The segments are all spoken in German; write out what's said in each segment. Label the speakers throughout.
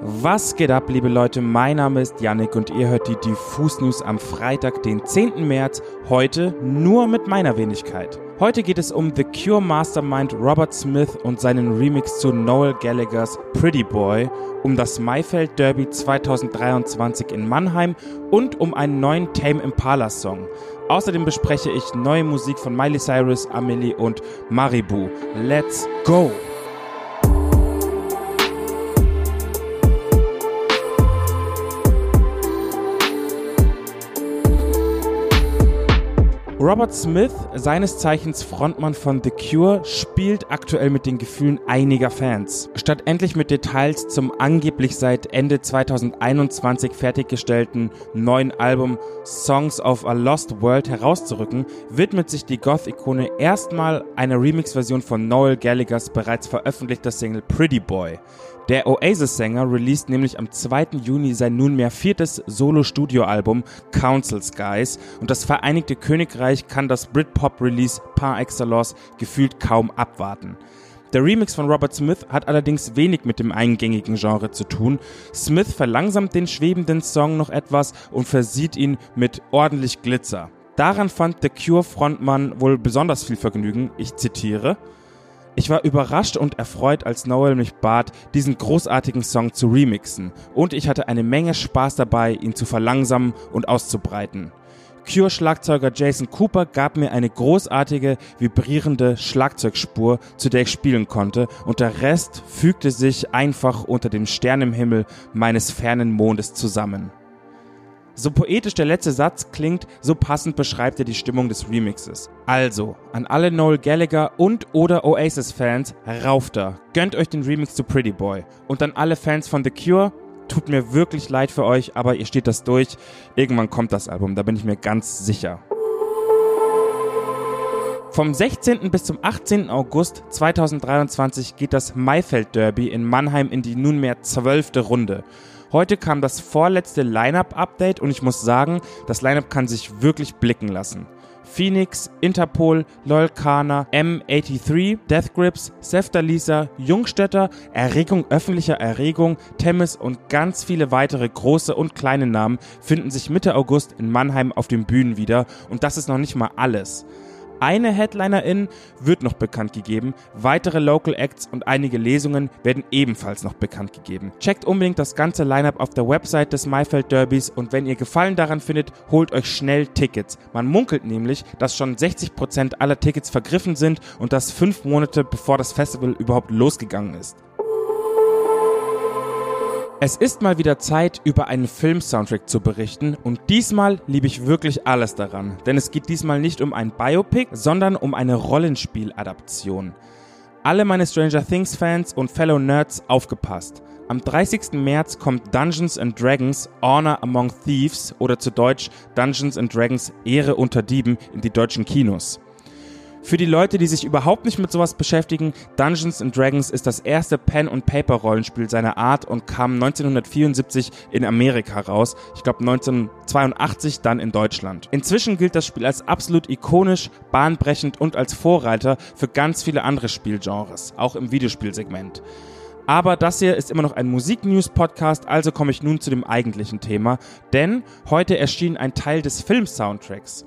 Speaker 1: Was geht ab, liebe Leute? Mein Name ist Yannick und ihr hört die Diffus News am Freitag, den 10. März, heute nur mit meiner Wenigkeit. Heute geht es um The Cure Mastermind Robert Smith und seinen Remix zu Noel Gallaghers Pretty Boy, um das Maifeld Derby 2023 in Mannheim und um einen neuen Tame Impala Song. Außerdem bespreche ich neue Musik von Miley Cyrus, Amelie und Maribu. Let's go! Robert Smith, seines Zeichens Frontmann von The Cure, spielt aktuell mit den Gefühlen einiger Fans. Statt endlich mit Details zum angeblich seit Ende 2021 fertiggestellten neuen Album Songs of a Lost World herauszurücken, widmet sich die Goth-Ikone erstmal einer Remix-Version von Noel Gallaghers bereits veröffentlichter Single Pretty Boy. Der Oasis-Sänger released nämlich am 2. Juni sein nunmehr viertes Solo-Studio-Album Council Skies und das Vereinigte Königreich kann das Britpop-Release par excellence gefühlt kaum abwarten. Der Remix von Robert Smith hat allerdings wenig mit dem eingängigen Genre zu tun. Smith verlangsamt den schwebenden Song noch etwas und versieht ihn mit ordentlich Glitzer. Daran fand The Cure-Frontmann wohl besonders viel Vergnügen. Ich zitiere. Ich war überrascht und erfreut, als Noel mich bat, diesen großartigen Song zu remixen, und ich hatte eine Menge Spaß dabei, ihn zu verlangsamen und auszubreiten. Cure-Schlagzeuger Jason Cooper gab mir eine großartige, vibrierende Schlagzeugspur, zu der ich spielen konnte, und der Rest fügte sich einfach unter dem Sternenhimmel meines fernen Mondes zusammen. So poetisch der letzte Satz klingt, so passend beschreibt er die Stimmung des Remixes. Also, an alle Noel Gallagher und oder Oasis-Fans, rauf da, gönnt euch den Remix zu Pretty Boy. Und an alle Fans von The Cure, tut mir wirklich leid für euch, aber ihr steht das durch. Irgendwann kommt das Album, da bin ich mir ganz sicher. Vom 16. bis zum 18. August 2023 geht das Maifeld Derby in Mannheim in die nunmehr zwölfte Runde. Heute kam das vorletzte Lineup-Update und ich muss sagen, das Lineup kann sich wirklich blicken lassen. Phoenix, Interpol, Lolkana, M83, Death Grips, Seftalisa, Jungstädter, Erregung öffentlicher Erregung, Temis und ganz viele weitere große und kleine Namen finden sich Mitte August in Mannheim auf den Bühnen wieder und das ist noch nicht mal alles. Eine Headlinerin wird noch bekannt gegeben, weitere Local Acts und einige Lesungen werden ebenfalls noch bekannt gegeben. Checkt unbedingt das ganze Lineup auf der Website des Maifeld Derbys und wenn ihr Gefallen daran findet, holt euch schnell Tickets. Man munkelt nämlich, dass schon 60% aller Tickets vergriffen sind und das fünf Monate bevor das Festival überhaupt losgegangen ist. Es ist mal wieder Zeit, über einen Film-Soundtrack zu berichten und diesmal liebe ich wirklich alles daran, denn es geht diesmal nicht um ein Biopic, sondern um eine Rollenspieladaption. Alle meine Stranger Things Fans und Fellow Nerds aufgepasst. Am 30. März kommt Dungeons and Dragons Honor Among Thieves oder zu Deutsch Dungeons and Dragons Ehre unter Dieben in die deutschen Kinos. Für die Leute, die sich überhaupt nicht mit sowas beschäftigen, Dungeons and Dragons ist das erste Pen-and-Paper-Rollenspiel seiner Art und kam 1974 in Amerika raus. Ich glaube 1982 dann in Deutschland. Inzwischen gilt das Spiel als absolut ikonisch, bahnbrechend und als Vorreiter für ganz viele andere Spielgenres, auch im Videospielsegment. Aber das hier ist immer noch ein Musik-News-Podcast, also komme ich nun zu dem eigentlichen Thema, denn heute erschien ein Teil des Film-Soundtracks.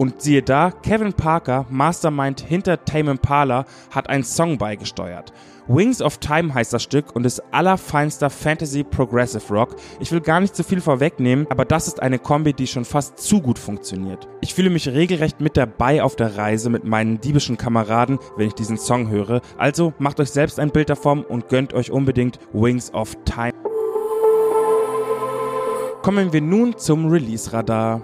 Speaker 1: Und siehe da, Kevin Parker, Mastermind hinter Tame Impala, hat einen Song beigesteuert. Wings of Time heißt das Stück und ist allerfeinster Fantasy Progressive Rock. Ich will gar nicht zu viel vorwegnehmen, aber das ist eine Kombi, die schon fast zu gut funktioniert. Ich fühle mich regelrecht mit dabei auf der Reise mit meinen diebischen Kameraden, wenn ich diesen Song höre. Also macht euch selbst ein Bild davon und gönnt euch unbedingt Wings of Time. Kommen wir nun zum Release-Radar.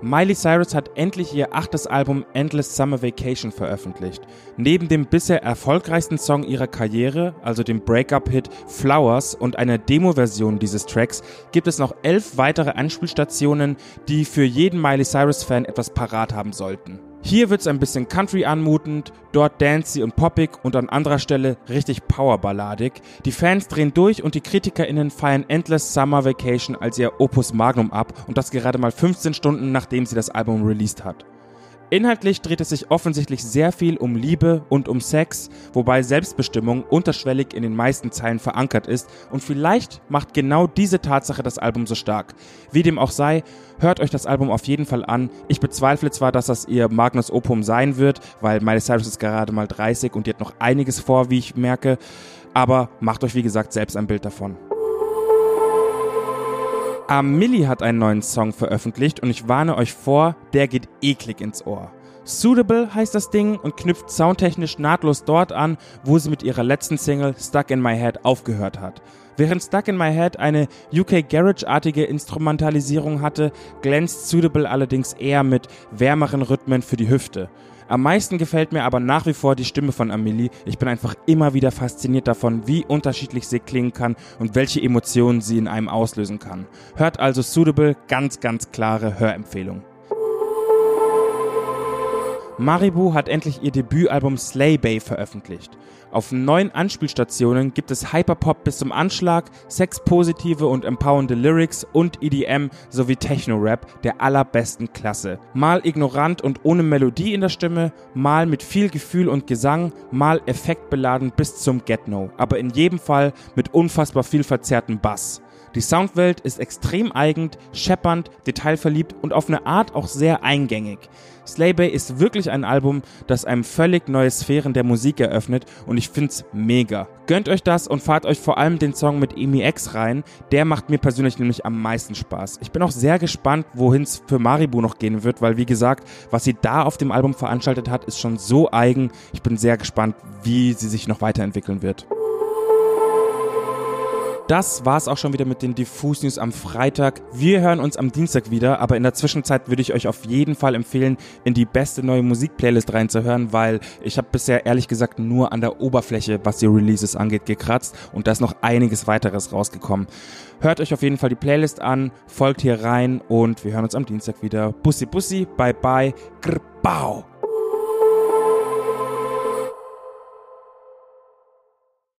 Speaker 1: Miley Cyrus hat endlich ihr achtes Album Endless Summer Vacation veröffentlicht. Neben dem bisher erfolgreichsten Song ihrer Karriere, also dem Breakup-Hit Flowers und einer Demo-Version dieses Tracks, gibt es noch elf weitere Anspielstationen, die für jeden Miley Cyrus-Fan etwas parat haben sollten. Hier wird's ein bisschen Country anmutend, dort dancy und poppig und an anderer Stelle richtig powerballadig. Die Fans drehen durch und die KritikerInnen feiern Endless Summer Vacation als ihr Opus Magnum ab und das gerade mal 15 Stunden nachdem sie das Album released hat. Inhaltlich dreht es sich offensichtlich sehr viel um Liebe und um Sex, wobei Selbstbestimmung unterschwellig in den meisten Zeilen verankert ist und vielleicht macht genau diese Tatsache das Album so stark. Wie dem auch sei, hört euch das Album auf jeden Fall an. Ich bezweifle zwar, dass das ihr Magnus Opum sein wird, weil Miley Cyrus ist gerade mal 30 und die hat noch einiges vor, wie ich merke, aber macht euch wie gesagt selbst ein Bild davon. Amilli hat einen neuen Song veröffentlicht und ich warne euch vor, der geht eklig ins Ohr. Suitable heißt das Ding und knüpft soundtechnisch nahtlos dort an, wo sie mit ihrer letzten Single Stuck in My Head aufgehört hat. Während Stuck in My Head eine UK Garage-artige Instrumentalisierung hatte, glänzt Suitable allerdings eher mit wärmeren Rhythmen für die Hüfte. Am meisten gefällt mir aber nach wie vor die Stimme von Amelie. Ich bin einfach immer wieder fasziniert davon, wie unterschiedlich sie klingen kann und welche Emotionen sie in einem auslösen kann. Hört also Suitable, ganz, ganz klare Hörempfehlung. Maribu hat endlich ihr Debütalbum Slay Bay veröffentlicht. Auf neun Anspielstationen gibt es Hyperpop bis zum Anschlag, sexpositive und empowernde Lyrics und EDM sowie Techno-Rap der allerbesten Klasse. Mal ignorant und ohne Melodie in der Stimme, mal mit viel Gefühl und Gesang, mal effektbeladen bis zum Get-No, aber in jedem Fall mit unfassbar viel verzerrtem Bass. Die Soundwelt ist extrem eigen, scheppernd, detailverliebt und auf eine Art auch sehr eingängig. Slay Bay ist wirklich ein Album, das einem völlig neue Sphären der Musik eröffnet und ich find's mega. Gönnt euch das und fahrt euch vor allem den Song mit Emi X rein. Der macht mir persönlich nämlich am meisten Spaß. Ich bin auch sehr gespannt, wohin es für Maribu noch gehen wird, weil wie gesagt, was sie da auf dem Album veranstaltet hat, ist schon so eigen. Ich bin sehr gespannt, wie sie sich noch weiterentwickeln wird. Das war's auch schon wieder mit den Diffus News am Freitag. Wir hören uns am Dienstag wieder, aber in der Zwischenzeit würde ich euch auf jeden Fall empfehlen, in die beste neue Musikplaylist reinzuhören, weil ich habe bisher ehrlich gesagt nur an der Oberfläche, was die Releases angeht, gekratzt und da ist noch einiges weiteres rausgekommen. Hört euch auf jeden Fall die Playlist an, folgt hier rein und wir hören uns am Dienstag wieder. Bussi Bussi, bye bye, grbau.